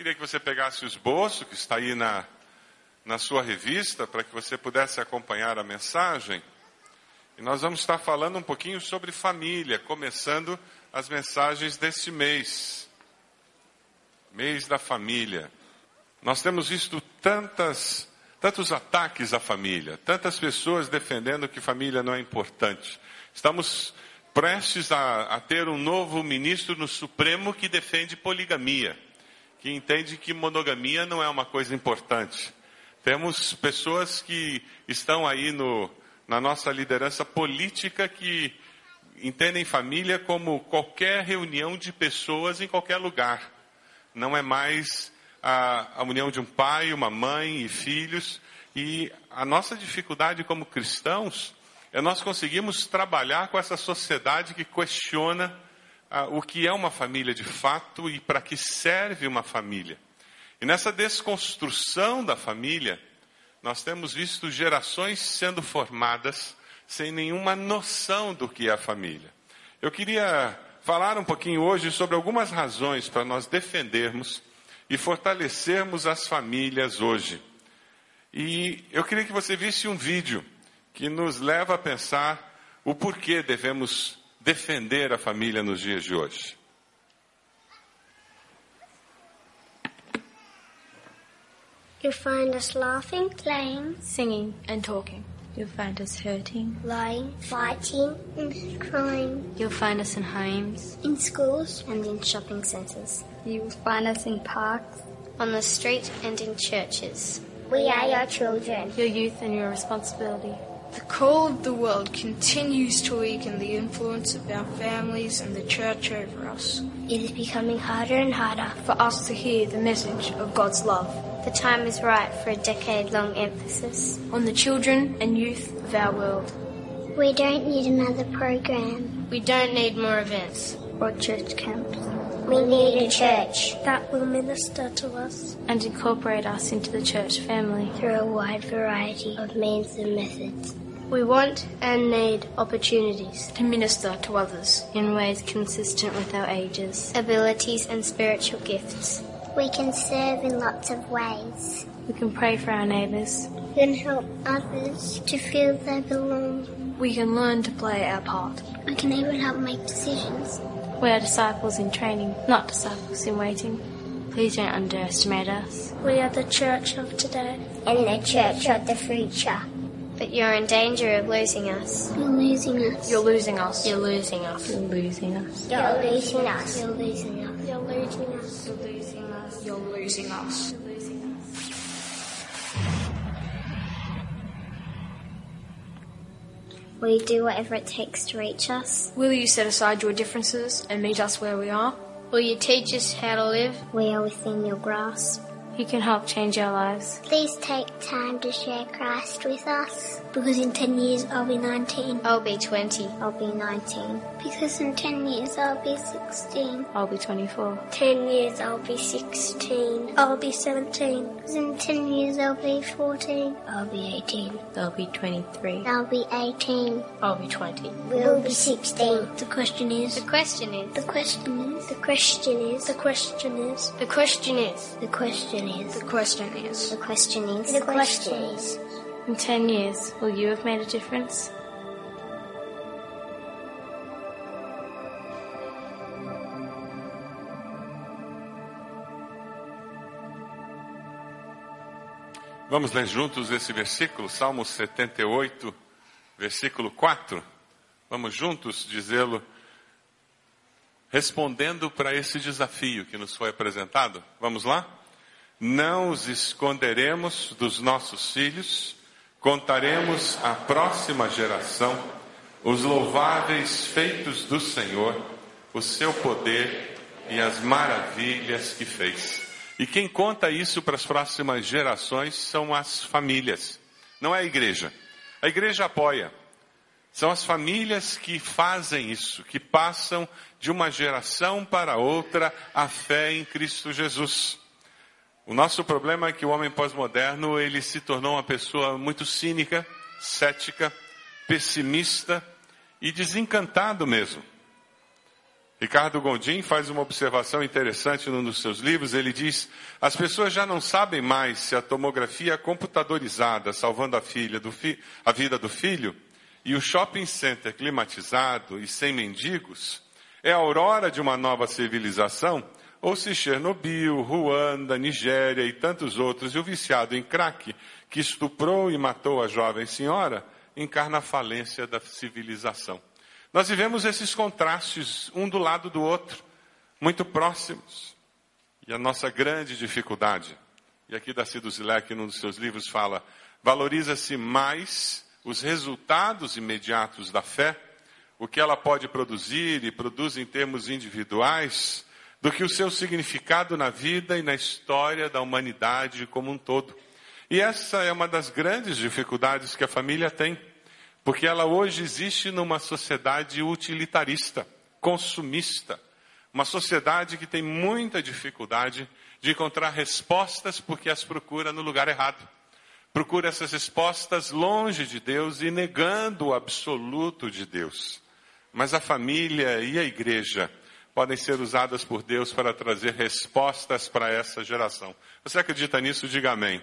Queria que você pegasse o esboço que está aí na, na sua revista, para que você pudesse acompanhar a mensagem. E nós vamos estar falando um pouquinho sobre família, começando as mensagens deste mês. Mês da família. Nós temos visto tantas, tantos ataques à família, tantas pessoas defendendo que família não é importante. Estamos prestes a, a ter um novo ministro no Supremo que defende poligamia, que entende que monogamia não é uma coisa importante. Temos pessoas que estão aí no, na nossa liderança política que entendem família como qualquer reunião de pessoas em qualquer lugar. Não é mais a, a união de um pai, uma mãe e filhos. E a nossa dificuldade como cristãos é nós conseguimos trabalhar com essa sociedade que questiona ah, o que é uma família de fato e para que serve uma família. E nessa desconstrução da família, nós temos visto gerações sendo formadas sem nenhuma noção do que é a família. Eu queria falar um pouquinho hoje sobre algumas razões para nós defendermos e fortalecermos as famílias hoje. E eu queria que você visse um vídeo que nos leva a pensar o porquê devemos defender a família nos dias de hoje. You'll find us laughing, playing, singing, and talking. You'll find us hurting, lying, fighting, and crying. You'll find us in homes, in schools, and in shopping centres. You will find us in parks, on the street, and in churches. We are your children, your youth, and your responsibility. The call of the world continues to weaken the influence of our families and the church over us. It is becoming harder and harder for us to hear the message of God's love. The time is right for a decade long emphasis on the children and youth of our world. We don't need another program. We don't need more events or church camps. We need a church that will minister to us and incorporate us into the church family through a wide variety of means and methods. We want and need opportunities to minister to others in ways consistent with our ages, abilities, and spiritual gifts. We can serve in lots of ways. We can pray for our neighbours. We can help others to feel they belong. We can learn to play our part. We can even help make decisions. We are disciples in training, not disciples in waiting. Please don't underestimate us. We are the church of today and the church of the future. But you're in danger of losing us. You're losing us. You're losing us. You're losing us. You're losing us. You're losing us. You're losing us. You're losing us. You're losing us. You're losing us. Will you do whatever it takes to reach us? Will you set aside your differences and meet us where we are? Will you teach us how to live? We are within your grasp. You can help change our lives. Please take time to share Christ with us. Because in 10 years I'll be 19. I'll be 20. I'll be 19. Because in 10 years I'll be 16. I'll be 24. 10 years I'll be 16. I'll be 17. Because in 10 years I'll be 14. I'll be 18. I'll be 23. I'll be 18. I'll be 20. We'll be 16. The question is. The question is. The question is. The question is. The question is. The question is. The question is. The question is. The question is. The question is. In 10 years, will you have made a difference? Vamos ler juntos esse versículo, Salmo 78, versículo 4. Vamos juntos dizê-lo, respondendo para esse desafio que nos foi apresentado. Vamos lá? Não os esconderemos dos nossos filhos, contaremos à próxima geração os louváveis feitos do Senhor, o seu poder e as maravilhas que fez. E quem conta isso para as próximas gerações são as famílias, não é a igreja. A igreja apoia. São as famílias que fazem isso, que passam de uma geração para outra a fé em Cristo Jesus. O nosso problema é que o homem pós-moderno, ele se tornou uma pessoa muito cínica, cética, pessimista e desencantado mesmo. Ricardo Gondim faz uma observação interessante num dos seus livros. Ele diz: as pessoas já não sabem mais se a tomografia computadorizada salvando a, fi a vida do filho e o shopping center climatizado e sem mendigos é a aurora de uma nova civilização ou se Chernobyl, Ruanda, Nigéria e tantos outros e o viciado em crack que estuprou e matou a jovem senhora encarna a falência da civilização. Nós vivemos esses contrastes um do lado do outro, muito próximos. E a nossa grande dificuldade, e aqui Darcy Duzilek, num dos seus livros, fala, valoriza-se mais os resultados imediatos da fé, o que ela pode produzir e produz em termos individuais, do que o seu significado na vida e na história da humanidade como um todo. E essa é uma das grandes dificuldades que a família tem. Porque ela hoje existe numa sociedade utilitarista, consumista. Uma sociedade que tem muita dificuldade de encontrar respostas porque as procura no lugar errado. Procura essas respostas longe de Deus e negando o absoluto de Deus. Mas a família e a igreja podem ser usadas por Deus para trazer respostas para essa geração. Você acredita nisso? Diga amém.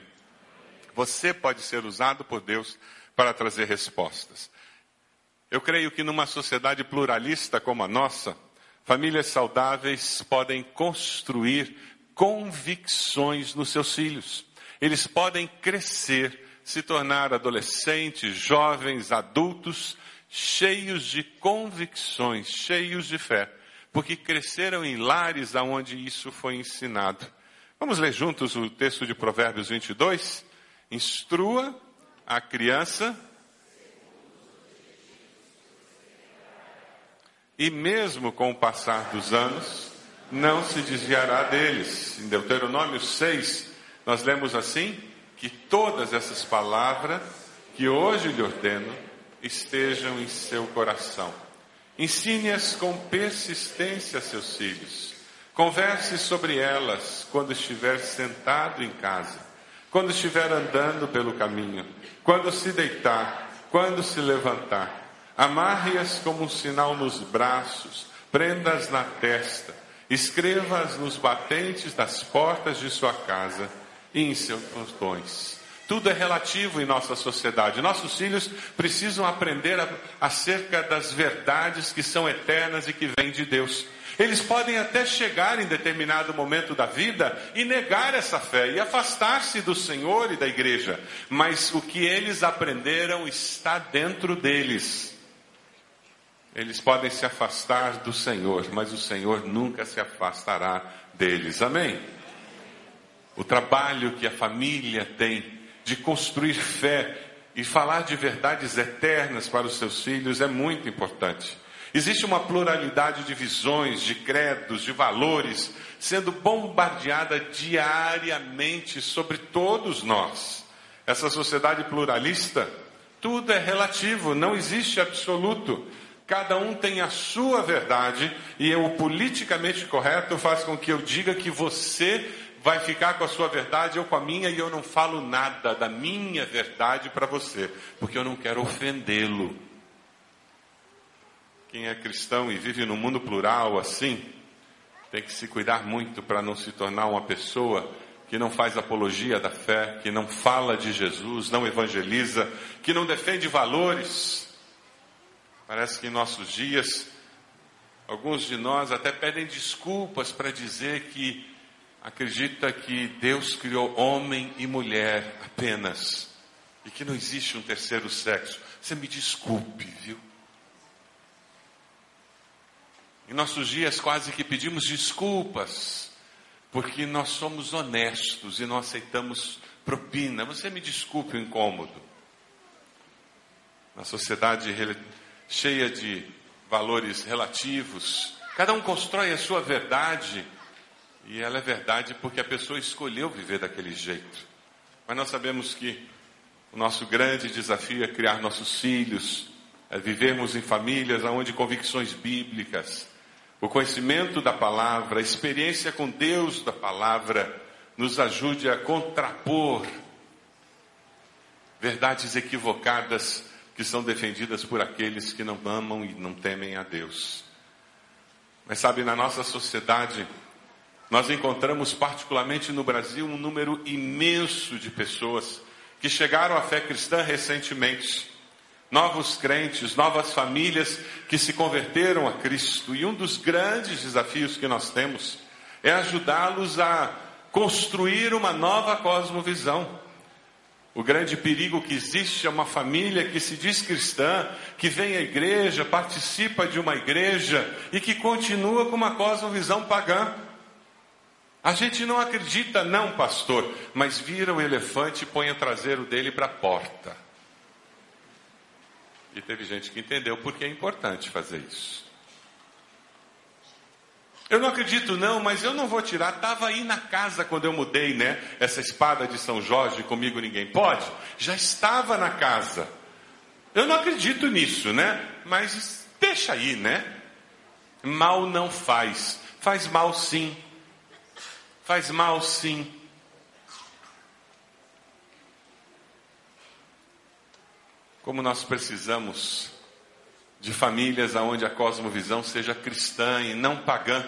Você pode ser usado por Deus para trazer respostas. Eu creio que numa sociedade pluralista como a nossa, famílias saudáveis podem construir convicções nos seus filhos. Eles podem crescer, se tornar adolescentes, jovens, adultos, cheios de convicções, cheios de fé, porque cresceram em lares aonde isso foi ensinado. Vamos ler juntos o texto de Provérbios 22? Instrua a criança e mesmo com o passar dos anos, não se desviará deles. Em Deuteronômio 6, nós lemos assim: que todas essas palavras que hoje lhe ordeno estejam em seu coração. Ensine-as com persistência a seus filhos. Converse sobre elas quando estiver sentado em casa quando estiver andando pelo caminho, quando se deitar, quando se levantar. Amarre-as como um sinal nos braços, prenda-as na testa, escreva-as nos batentes das portas de sua casa e em seus portões. Tudo é relativo em nossa sociedade. Nossos filhos precisam aprender a, acerca das verdades que são eternas e que vêm de Deus. Eles podem até chegar em determinado momento da vida e negar essa fé e afastar-se do Senhor e da igreja, mas o que eles aprenderam está dentro deles. Eles podem se afastar do Senhor, mas o Senhor nunca se afastará deles. Amém? O trabalho que a família tem de construir fé e falar de verdades eternas para os seus filhos é muito importante. Existe uma pluralidade de visões, de credos, de valores, sendo bombardeada diariamente sobre todos nós. Essa sociedade pluralista, tudo é relativo, não existe absoluto. Cada um tem a sua verdade e o politicamente correto faz com que eu diga que você vai ficar com a sua verdade ou com a minha e eu não falo nada da minha verdade para você, porque eu não quero ofendê-lo. Quem é cristão e vive num mundo plural assim, tem que se cuidar muito para não se tornar uma pessoa que não faz apologia da fé, que não fala de Jesus, não evangeliza, que não defende valores. Parece que em nossos dias, alguns de nós até pedem desculpas para dizer que acredita que Deus criou homem e mulher apenas e que não existe um terceiro sexo. Você me desculpe, viu? Em nossos dias quase que pedimos desculpas, porque nós somos honestos e não aceitamos propina. Você me desculpe o incômodo. Na sociedade cheia de valores relativos, cada um constrói a sua verdade, e ela é verdade porque a pessoa escolheu viver daquele jeito. Mas nós sabemos que o nosso grande desafio é criar nossos filhos, é vivermos em famílias onde convicções bíblicas, o conhecimento da palavra, a experiência com Deus da palavra, nos ajude a contrapor verdades equivocadas que são defendidas por aqueles que não amam e não temem a Deus. Mas sabe, na nossa sociedade, nós encontramos, particularmente no Brasil, um número imenso de pessoas que chegaram à fé cristã recentemente. Novos crentes, novas famílias que se converteram a Cristo. E um dos grandes desafios que nós temos é ajudá-los a construir uma nova cosmovisão. O grande perigo que existe é uma família que se diz cristã, que vem à igreja, participa de uma igreja e que continua com uma cosmovisão pagã. A gente não acredita, não, pastor, mas vira o elefante e põe o traseiro dele para a porta. E teve gente que entendeu porque é importante fazer isso. Eu não acredito não, mas eu não vou tirar. Estava aí na casa quando eu mudei, né? Essa espada de São Jorge, comigo ninguém pode. Já estava na casa. Eu não acredito nisso, né? Mas deixa aí, né? Mal não faz. Faz mal sim. Faz mal sim. Como nós precisamos de famílias onde a cosmovisão seja cristã e não pagã.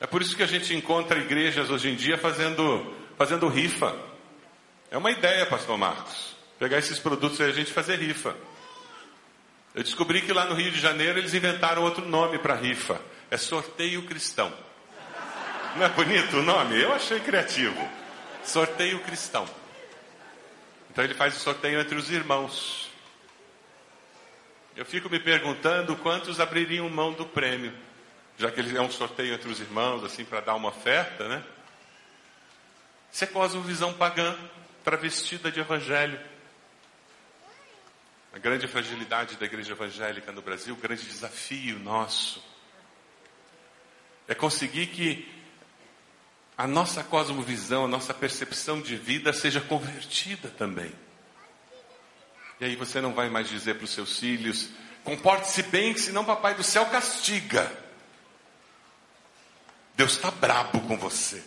É por isso que a gente encontra igrejas hoje em dia fazendo, fazendo rifa. É uma ideia, pastor Marcos. Pegar esses produtos e a gente fazer rifa. Eu descobri que lá no Rio de Janeiro eles inventaram outro nome para rifa. É sorteio cristão. Não é bonito o nome? Eu achei criativo. Sorteio cristão. Então ele faz o sorteio entre os irmãos. Eu fico me perguntando quantos abririam mão do prêmio já que ele é um sorteio entre os irmãos, assim, para dar uma oferta, né? Isso é visão pagã, travestida de evangelho. A grande fragilidade da igreja evangélica no Brasil, o grande desafio nosso, é conseguir que a nossa cosmovisão, a nossa percepção de vida seja convertida também. E aí você não vai mais dizer para os seus filhos, comporte-se bem, senão papai do céu castiga. Deus está brabo com você.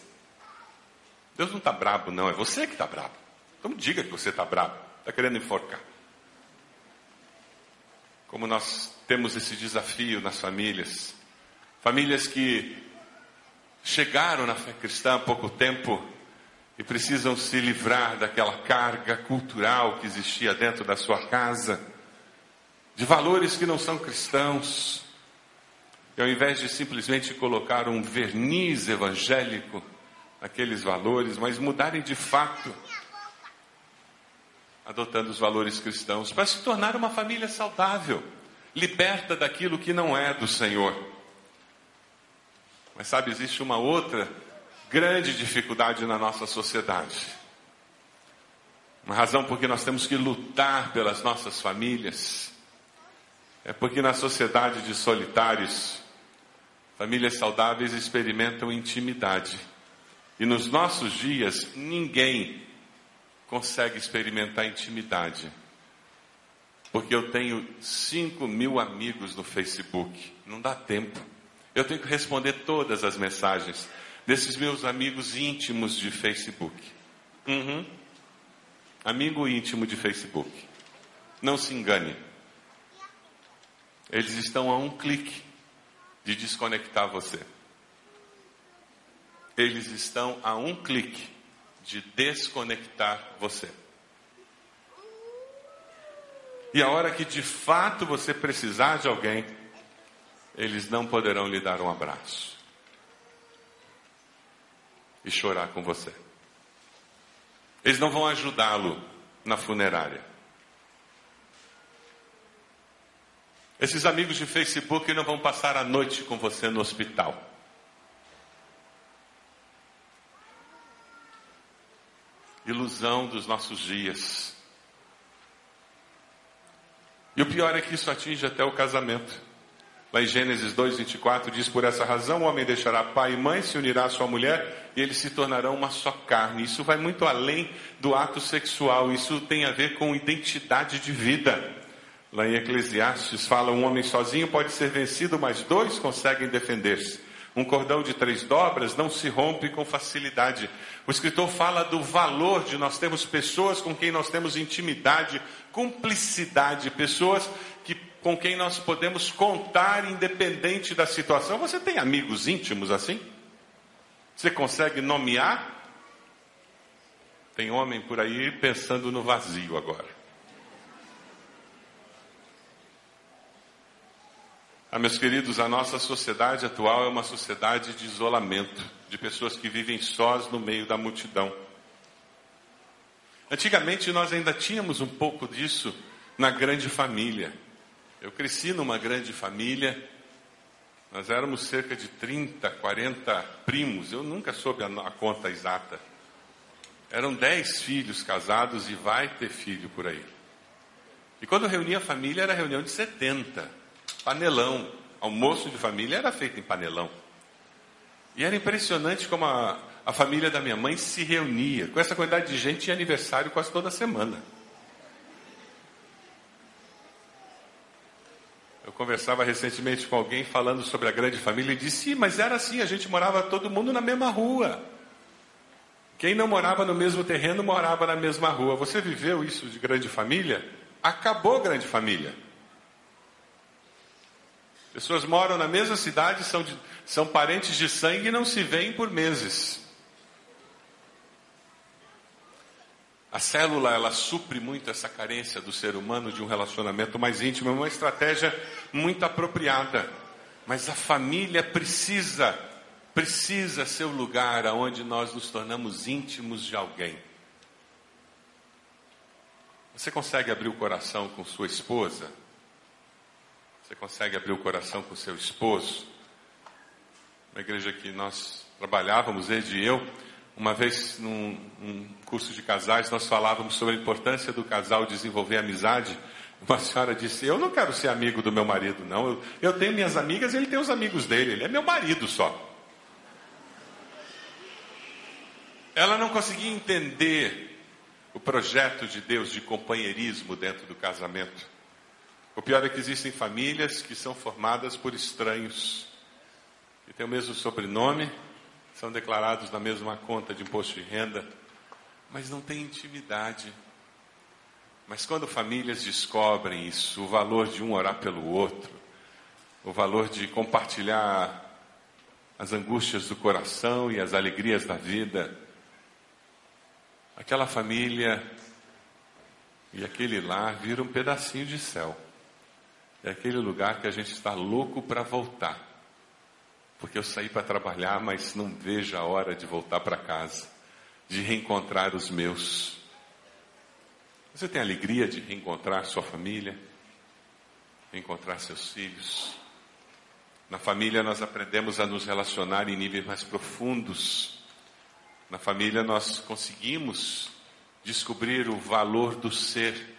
Deus não está brabo, não, é você que está brabo. Então diga que você está brabo, está querendo enforcar. Como nós temos esse desafio nas famílias, famílias que chegaram na fé cristã há pouco tempo e precisam se livrar daquela carga cultural que existia dentro da sua casa, de valores que não são cristãos, e ao invés de simplesmente colocar um verniz evangélico naqueles valores, mas mudarem de fato, adotando os valores cristãos, para se tornar uma família saudável, liberta daquilo que não é do Senhor. Mas sabe, existe uma outra grande dificuldade na nossa sociedade. Uma razão porque nós temos que lutar pelas nossas famílias é porque na sociedade de solitários Famílias saudáveis experimentam intimidade. E nos nossos dias, ninguém consegue experimentar intimidade. Porque eu tenho 5 mil amigos no Facebook. Não dá tempo. Eu tenho que responder todas as mensagens desses meus amigos íntimos de Facebook. Uhum. Amigo íntimo de Facebook. Não se engane. Eles estão a um clique de desconectar você. Eles estão a um clique de desconectar você. E a hora que de fato você precisar de alguém, eles não poderão lhe dar um abraço e chorar com você. Eles não vão ajudá-lo na funerária. Esses amigos de Facebook não vão passar a noite com você no hospital. Ilusão dos nossos dias. E o pior é que isso atinge até o casamento. Lá em Gênesis 2:24 diz: Por essa razão o homem deixará pai e mãe, se unirá à sua mulher e eles se tornarão uma só carne. Isso vai muito além do ato sexual, isso tem a ver com identidade de vida. Lá em Eclesiastes fala: um homem sozinho pode ser vencido, mas dois conseguem defender-se. Um cordão de três dobras não se rompe com facilidade. O escritor fala do valor de nós termos pessoas com quem nós temos intimidade, cumplicidade, pessoas que com quem nós podemos contar independente da situação. Você tem amigos íntimos assim? Você consegue nomear? Tem homem por aí pensando no vazio agora. Ah, meus queridos, a nossa sociedade atual é uma sociedade de isolamento, de pessoas que vivem sós no meio da multidão. Antigamente nós ainda tínhamos um pouco disso na grande família. Eu cresci numa grande família, nós éramos cerca de 30, 40 primos, eu nunca soube a, conta exata. Eram 10 filhos casados e vai ter filho por aí. E quando reunia a família era reunião de 70, panelão. Almoço de família era feito em panelão. E era impressionante como a, a família da minha mãe se reunia. Com essa quantidade de gente, tinha aniversário quase toda semana. Eu conversava recentemente com alguém falando sobre a grande família e disse: Sim, mas era assim, a gente morava todo mundo na mesma rua. Quem não morava no mesmo terreno morava na mesma rua. Você viveu isso de grande família? Acabou grande família. Pessoas moram na mesma cidade, são, de, são parentes de sangue e não se veem por meses. A célula, ela supre muito essa carência do ser humano de um relacionamento mais íntimo, é uma estratégia muito apropriada. Mas a família precisa, precisa ser o lugar aonde nós nos tornamos íntimos de alguém. Você consegue abrir o coração com sua esposa? Você consegue abrir o coração com seu esposo? Na igreja que nós trabalhávamos, ele e eu, uma vez, num, num, curso de casais, nós falávamos sobre a importância do casal desenvolver amizade. Uma senhora disse: Eu não quero ser amigo do meu marido, não. Eu, eu tenho minhas amigas e ele tem os amigos dele. Ele é meu marido só. Ela não conseguia entender o projeto de Deus de companheirismo dentro do casamento. O pior é que existem famílias que são formadas por estranhos, que têm o mesmo sobrenome, são declarados na mesma conta de imposto de renda, mas não tem intimidade. Mas quando famílias descobrem isso, o valor de um orar pelo outro, o valor de compartilhar as angústias do coração e as alegrias da vida, aquela família e aquele lar vira um pedacinho de céu. É aquele lugar que a gente está louco para voltar porque eu saí para trabalhar, mas não vejo a hora de voltar para casa, de reencontrar os meus. Você tem alegria de reencontrar sua família, reencontrar seus filhos? Na família nós aprendemos a nos relacionar em níveis mais profundos. Na família nós conseguimos descobrir o valor do ser.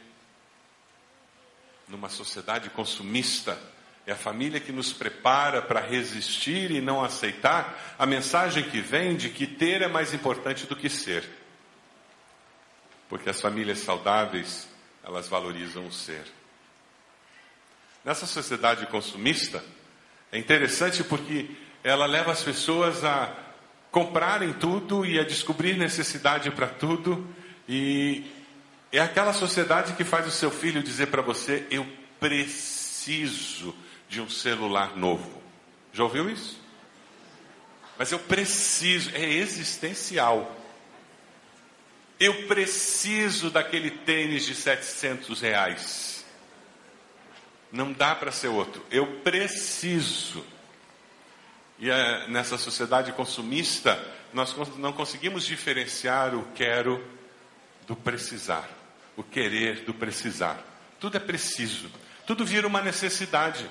Numa sociedade consumista, é a família que nos prepara para resistir e não aceitar a mensagem que vem de que ter é mais importante do que ser. Porque as famílias saudáveis, elas valorizam o ser. Nessa sociedade consumista, é interessante porque ela leva as pessoas a comprarem tudo e a descobrir necessidade para tudo. E é aquela sociedade que faz o seu filho dizer para você: Eu preciso de um celular novo. Já ouviu isso? Mas eu preciso, é existencial. Eu preciso daquele tênis de 700 reais. Não dá para ser outro. Eu preciso. E é, nessa sociedade consumista, nós não conseguimos diferenciar o quero do precisar. O querer do precisar. Tudo é preciso. Tudo vira uma necessidade.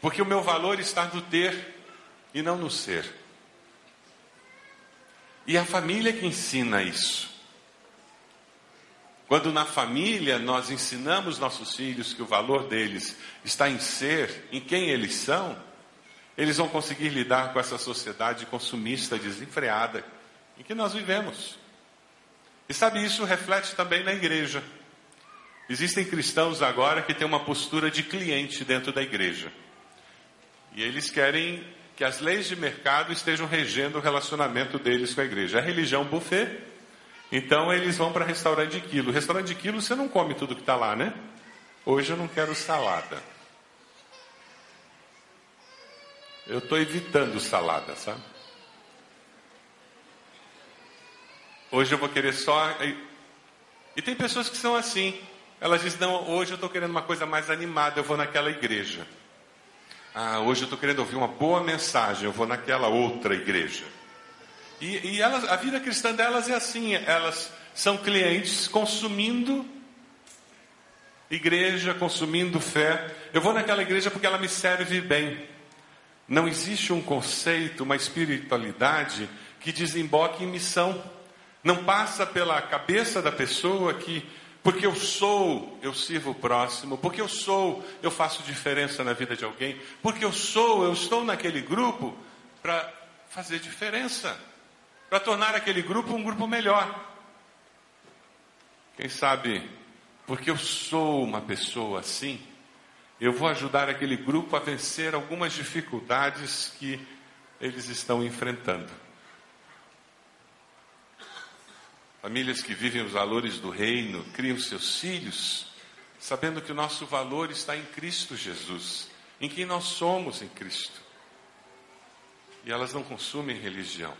Porque o meu valor está no ter e não no ser. E a família que ensina isso. Quando na família nós ensinamos nossos filhos que o valor deles está em ser, em quem eles são, eles vão conseguir lidar com essa sociedade consumista desenfreada em que nós vivemos. E sabe, isso reflete também na igreja. Existem cristãos agora que têm uma postura de cliente dentro da igreja. E eles querem que as leis de mercado estejam regendo o relacionamento deles com a igreja. A religião buffet, então eles vão para restaurante de quilo. Restaurante de quilo você não come tudo que está lá, né? Hoje eu não quero salada. Eu estou evitando salada, sabe? Hoje eu vou querer só. E tem pessoas que são assim. Elas dizem: Não, hoje eu estou querendo uma coisa mais animada, eu vou naquela igreja. Ah, hoje eu estou querendo ouvir uma boa mensagem, eu vou naquela outra igreja. E, e elas, a vida cristã delas é assim: elas são clientes consumindo igreja, consumindo fé. Eu vou naquela igreja porque ela me serve bem. Não existe um conceito, uma espiritualidade que desemboque em missão. Não passa pela cabeça da pessoa que, porque eu sou, eu sirvo o próximo, porque eu sou, eu faço diferença na vida de alguém, porque eu sou, eu estou naquele grupo para fazer diferença, para tornar aquele grupo um grupo melhor. Quem sabe, porque eu sou uma pessoa assim, eu vou ajudar aquele grupo a vencer algumas dificuldades que eles estão enfrentando. Famílias que vivem os valores do reino, criam seus filhos, sabendo que o nosso valor está em Cristo Jesus, em quem nós somos em Cristo. E elas não consumem religião.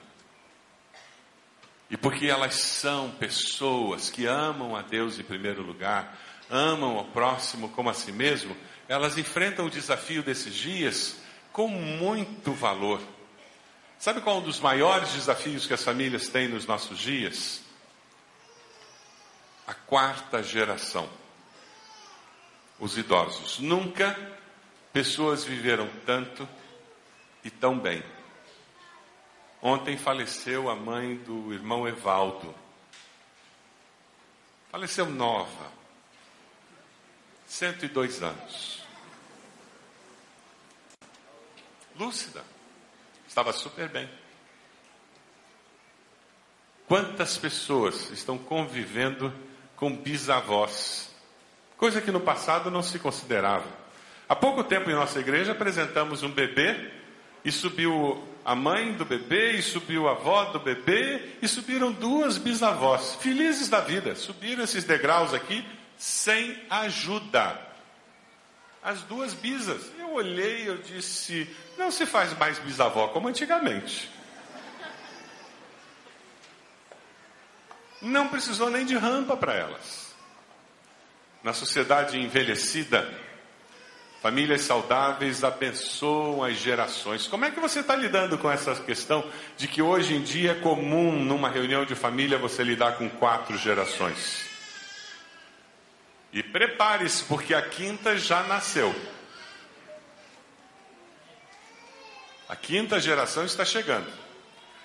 E porque elas são pessoas que amam a Deus em primeiro lugar, amam ao próximo como a si mesmo, elas enfrentam o desafio desses dias com muito valor. Sabe qual é um dos maiores desafios que as famílias têm nos nossos dias? A quarta geração, os idosos. Nunca pessoas viveram tanto e tão bem. Ontem faleceu a mãe do irmão Evaldo. Faleceu nova, 102 anos. Lúcida, estava super bem. Quantas pessoas estão convivendo com bisavós, coisa que no passado não se considerava. Há pouco tempo em nossa igreja apresentamos um bebê e subiu a mãe do bebê e subiu a avó do bebê e subiram duas bisavós, felizes da vida, subiram esses degraus aqui sem ajuda. As duas bisas. Eu olhei eu disse: não se faz mais bisavó como antigamente. Não precisou nem de rampa para elas. Na sociedade envelhecida, famílias saudáveis abençoam as gerações. Como é que você está lidando com essa questão de que hoje em dia é comum numa reunião de família você lidar com quatro gerações? E prepare-se, porque a quinta já nasceu. A quinta geração está chegando.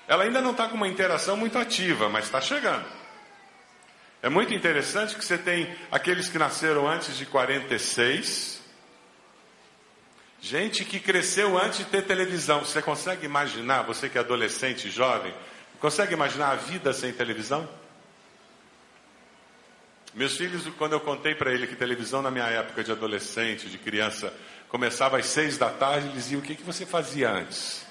Ela ainda não está com uma interação muito ativa, mas está chegando. É muito interessante que você tem aqueles que nasceram antes de 46, gente que cresceu antes de ter televisão. Você consegue imaginar, você que é adolescente, jovem, consegue imaginar a vida sem televisão? Meus filhos, quando eu contei para ele que televisão na minha época de adolescente, de criança, começava às seis da tarde, eles diziam: o que, que você fazia antes?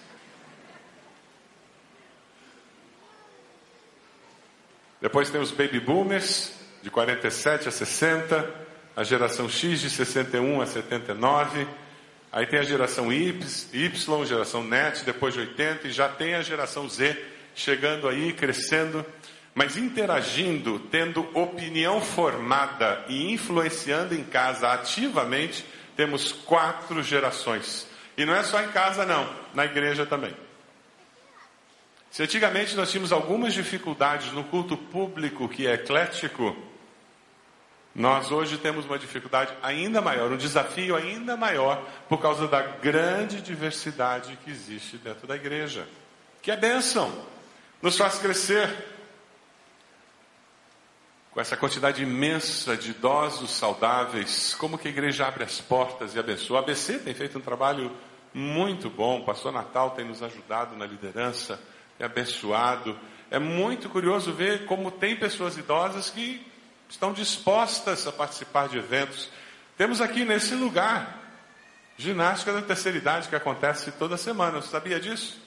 Depois tem os baby boomers, de 47 a 60, a geração X de 61 a 79, aí tem a geração Y, y geração NET, depois de 80, e já tem a geração Z chegando aí, crescendo, mas interagindo, tendo opinião formada e influenciando em casa ativamente, temos quatro gerações. E não é só em casa, não, na igreja também. Se antigamente nós tínhamos algumas dificuldades no culto público que é eclético, nós hoje temos uma dificuldade ainda maior, um desafio ainda maior, por causa da grande diversidade que existe dentro da igreja. Que é bênção, nos faz crescer. Com essa quantidade imensa de idosos saudáveis, como que a igreja abre as portas e abençoa? A ABC tem feito um trabalho muito bom, o pastor Natal tem nos ajudado na liderança é abençoado. É muito curioso ver como tem pessoas idosas que estão dispostas a participar de eventos. Temos aqui nesse lugar ginástica da terceira idade que acontece toda semana. Você sabia disso?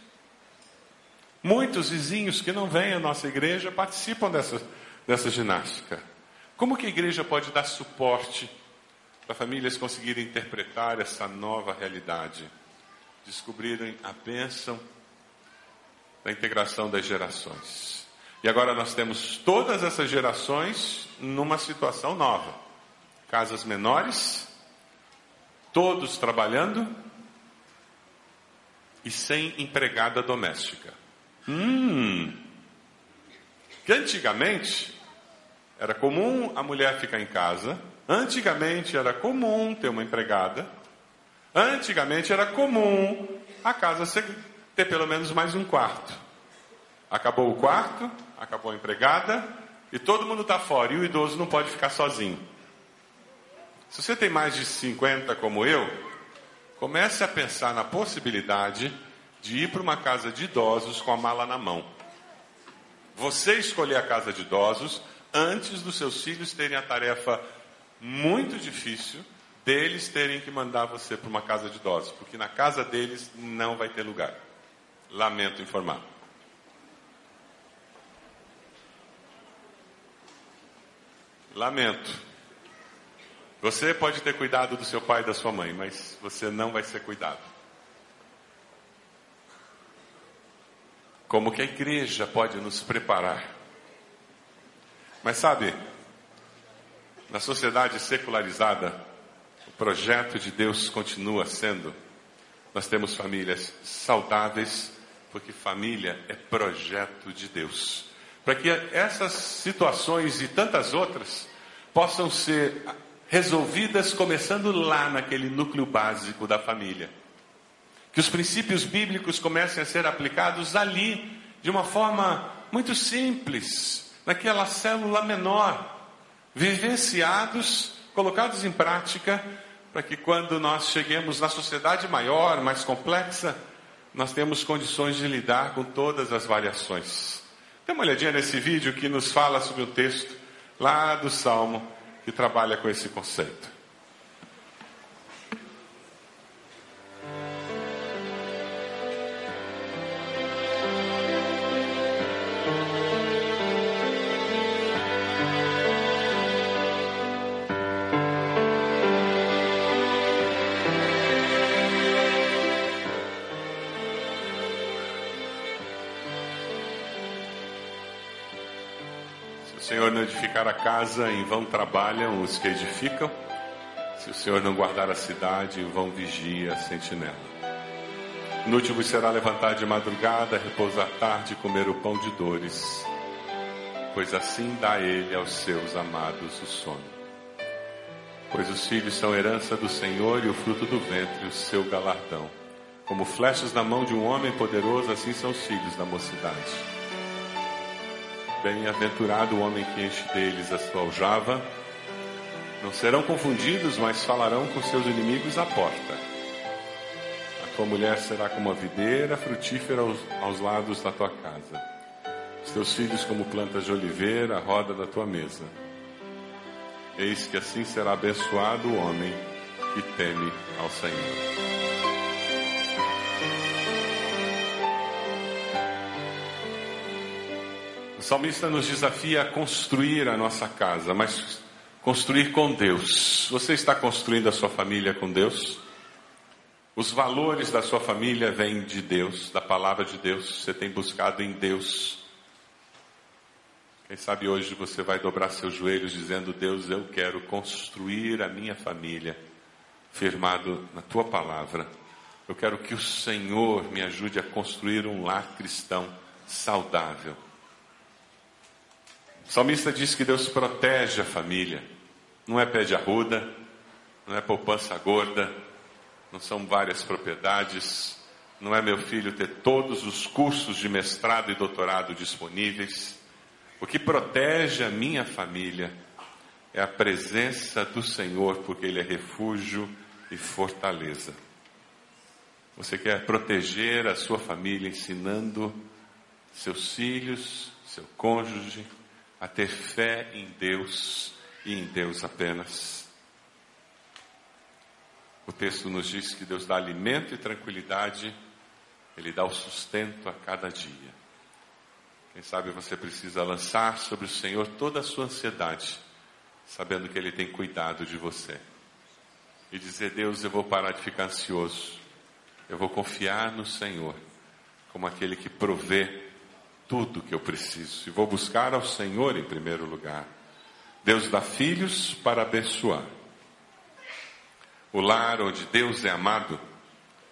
Muitos vizinhos que não vêm à nossa igreja participam dessa, dessa ginástica. Como que a igreja pode dar suporte para famílias conseguirem interpretar essa nova realidade, descobrirem a bênção da integração das gerações. E agora nós temos todas essas gerações numa situação nova. Casas menores, todos trabalhando e sem empregada doméstica. Hum. Que antigamente era comum a mulher ficar em casa, antigamente era comum ter uma empregada, antigamente era comum a casa ter pelo menos mais um quarto. Acabou o quarto, acabou a empregada e todo mundo está fora e o idoso não pode ficar sozinho. Se você tem mais de 50 como eu, comece a pensar na possibilidade de ir para uma casa de idosos com a mala na mão. Você escolher a casa de idosos antes dos seus filhos terem a tarefa muito difícil deles terem que mandar você para uma casa de idosos, porque na casa deles não vai ter lugar. Lamento informar. Lamento. Você pode ter cuidado do seu pai e da sua mãe, mas você não vai ser cuidado. Como que a igreja pode nos preparar? Mas sabe, na sociedade secularizada, o projeto de Deus continua sendo. Nós temos famílias saudáveis, porque família é projeto de Deus para que essas situações e tantas outras possam ser resolvidas começando lá naquele núcleo básico da família. Que os princípios bíblicos comecem a ser aplicados ali, de uma forma muito simples, naquela célula menor, vivenciados, colocados em prática, para que quando nós cheguemos na sociedade maior, mais complexa, nós temos condições de lidar com todas as variações. Dê uma olhadinha nesse vídeo que nos fala sobre o texto lá do Salmo que trabalha com esse conceito. Senhor não edificar a casa, em vão trabalham os que edificam. Se o Senhor não guardar a cidade, em vão vigia a sentinela. Inútil será levantar de madrugada, repousar tarde e comer o pão de dores, pois assim dá ele aos seus amados o sono. Pois os filhos são herança do Senhor e o fruto do ventre, o seu galardão. Como flechas na mão de um homem poderoso, assim são os filhos da mocidade. Bem-aventurado o homem que enche deles a sua aljava. Não serão confundidos, mas falarão com seus inimigos à porta. A tua mulher será como a videira frutífera aos, aos lados da tua casa. Os teus filhos como plantas de oliveira, a roda da tua mesa. Eis que assim será abençoado o homem que teme ao Senhor. O salmista nos desafia a construir a nossa casa, mas construir com Deus. Você está construindo a sua família com Deus? Os valores da sua família vêm de Deus, da palavra de Deus. Você tem buscado em Deus. Quem sabe hoje você vai dobrar seus joelhos dizendo: Deus, eu quero construir a minha família firmado na tua palavra. Eu quero que o Senhor me ajude a construir um lar cristão saudável o salmista diz que Deus protege a família. Não é pé de arruda, não é poupança gorda, não são várias propriedades, não é meu filho ter todos os cursos de mestrado e doutorado disponíveis. O que protege a minha família é a presença do Senhor, porque Ele é refúgio e fortaleza. Você quer proteger a sua família ensinando seus filhos, seu cônjuge, a ter fé em Deus e em Deus apenas. O texto nos diz que Deus dá alimento e tranquilidade, Ele dá o sustento a cada dia. Quem sabe você precisa lançar sobre o Senhor toda a sua ansiedade, sabendo que Ele tem cuidado de você. e dizer: Deus, eu vou parar de ficar ansioso. Eu vou confiar no Senhor como aquele que provê tudo que eu preciso. E vou buscar ao Senhor em primeiro lugar. Deus dá filhos para abençoar. O lar onde Deus é amado,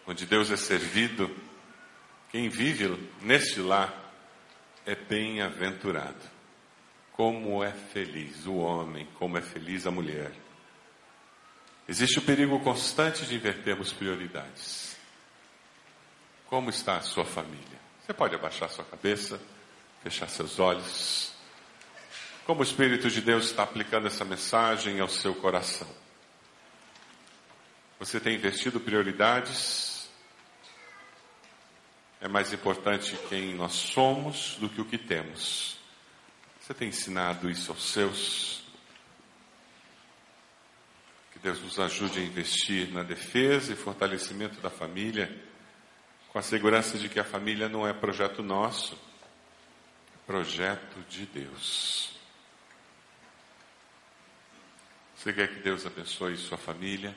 onde Deus é servido, quem vive neste lar é bem-aventurado. Como é feliz o homem, como é feliz a mulher. Existe o perigo constante de invertermos prioridades. Como está a sua família? Você pode abaixar sua cabeça, fechar seus olhos. Como o Espírito de Deus está aplicando essa mensagem ao seu coração? Você tem investido prioridades? É mais importante quem nós somos do que o que temos. Você tem ensinado isso aos seus? Que Deus nos ajude a investir na defesa e fortalecimento da família, com a segurança de que a família não é projeto nosso, é projeto de Deus. Você quer que Deus abençoe sua família?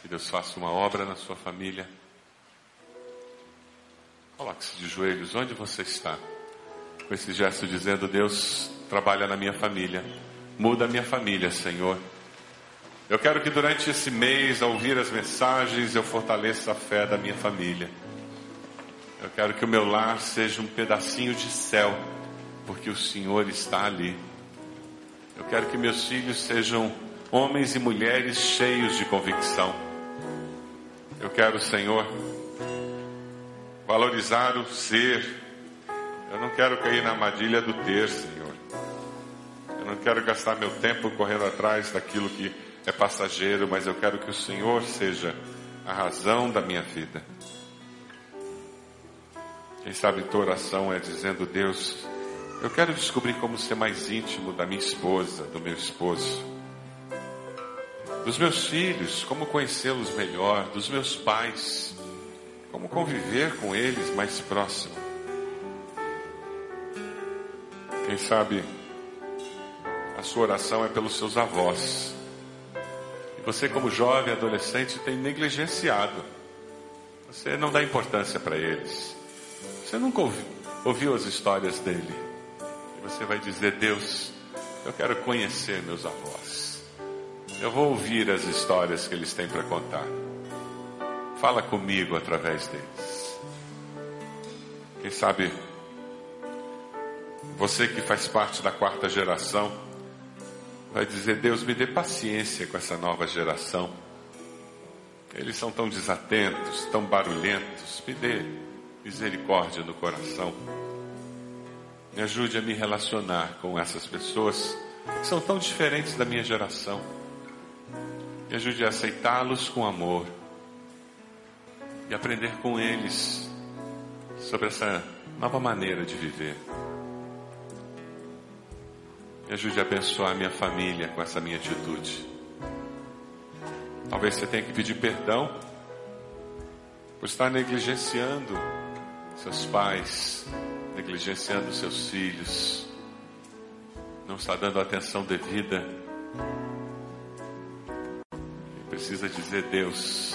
Que Deus faça uma obra na sua família? Coloque-se de joelhos onde você está com esse gesto dizendo: Deus, trabalha na minha família, muda a minha família, Senhor. Eu quero que durante esse mês, ao ouvir as mensagens, eu fortaleça a fé da minha família. Eu quero que o meu lar seja um pedacinho de céu, porque o Senhor está ali. Eu quero que meus filhos sejam homens e mulheres cheios de convicção. Eu quero, Senhor, valorizar o ser eu não quero cair na armadilha do ter, Senhor. Eu não quero gastar meu tempo correndo atrás daquilo que é passageiro, mas eu quero que o Senhor seja a razão da minha vida. Quem sabe tua oração é dizendo, Deus, eu quero descobrir como ser mais íntimo da minha esposa, do meu esposo, dos meus filhos, como conhecê-los melhor, dos meus pais, como conviver com eles mais próximo. Quem sabe a sua oração é pelos seus avós. Você, como jovem, adolescente, tem negligenciado. Você não dá importância para eles. Você nunca ouviu, ouviu as histórias dele. E você vai dizer: Deus, eu quero conhecer meus avós. Eu vou ouvir as histórias que eles têm para contar. Fala comigo através deles. Quem sabe você que faz parte da quarta geração, vai dizer: Deus, me dê paciência com essa nova geração. Eles são tão desatentos, tão barulhentos. Me dê misericórdia no coração. Me ajude a me relacionar com essas pessoas que são tão diferentes da minha geração. Me ajude a aceitá-los com amor e aprender com eles sobre essa nova maneira de viver. Me ajude a abençoar minha família com essa minha atitude. Talvez você tenha que pedir perdão por estar negligenciando seus pais, negligenciando seus filhos, não está dando atenção devida. E precisa dizer, Deus,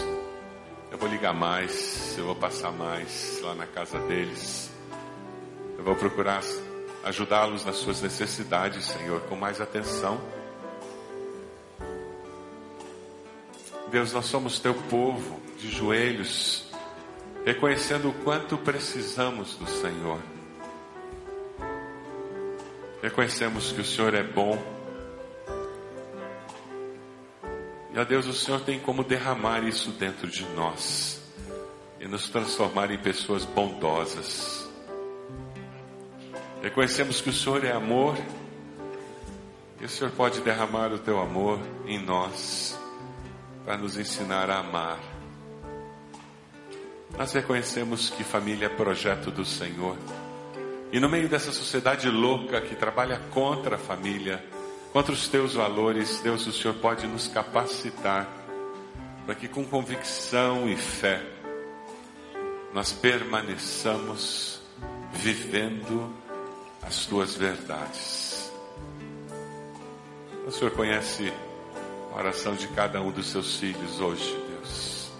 eu vou ligar mais, eu vou passar mais lá na casa deles, eu vou procurar ajudá-los nas suas necessidades, Senhor, com mais atenção. Deus, nós somos teu povo de joelhos, reconhecendo o quanto precisamos do Senhor. Reconhecemos que o Senhor é bom. E a Deus, o Senhor tem como derramar isso dentro de nós e nos transformar em pessoas bondosas Reconhecemos que o Senhor é amor e o Senhor pode derramar o teu amor em nós para nos ensinar a amar. Nós reconhecemos que família é projeto do Senhor. E no meio dessa sociedade louca que trabalha contra a família, contra os teus valores, Deus, o Senhor pode nos capacitar para que com convicção e fé nós permaneçamos vivendo as tuas verdades. O Senhor conhece oração de cada um dos seus filhos hoje, Deus.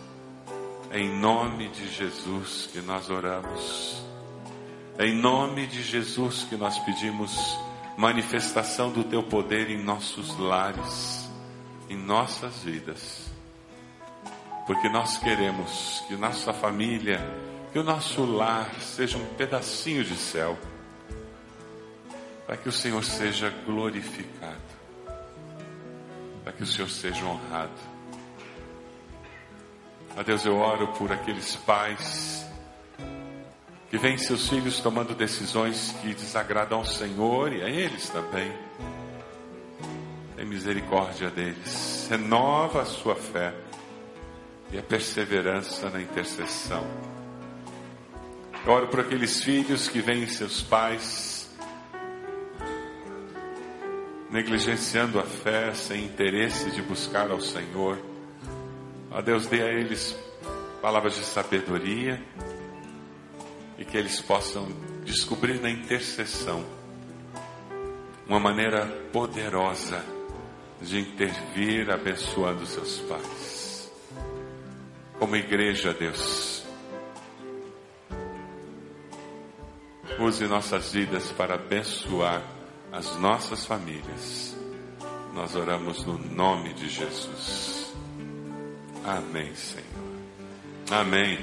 É em nome de Jesus que nós oramos. É em nome de Jesus que nós pedimos manifestação do teu poder em nossos lares, em nossas vidas. Porque nós queremos que nossa família, que o nosso lar seja um pedacinho de céu, para que o Senhor seja glorificado, para que o Senhor seja honrado. A Deus eu oro por aqueles pais que veem seus filhos tomando decisões que desagradam ao Senhor e a eles também. Tem misericórdia deles, renova a sua fé e a perseverança na intercessão. Eu oro por aqueles filhos que veem seus pais negligenciando a fé, sem interesse de buscar ao Senhor. A Deus dê a eles palavras de sabedoria e que eles possam descobrir na intercessão uma maneira poderosa de intervir abençoando seus pais. Como igreja, Deus, use nossas vidas para abençoar as nossas famílias. Nós oramos no nome de Jesus. Amém, Senhor. Amém.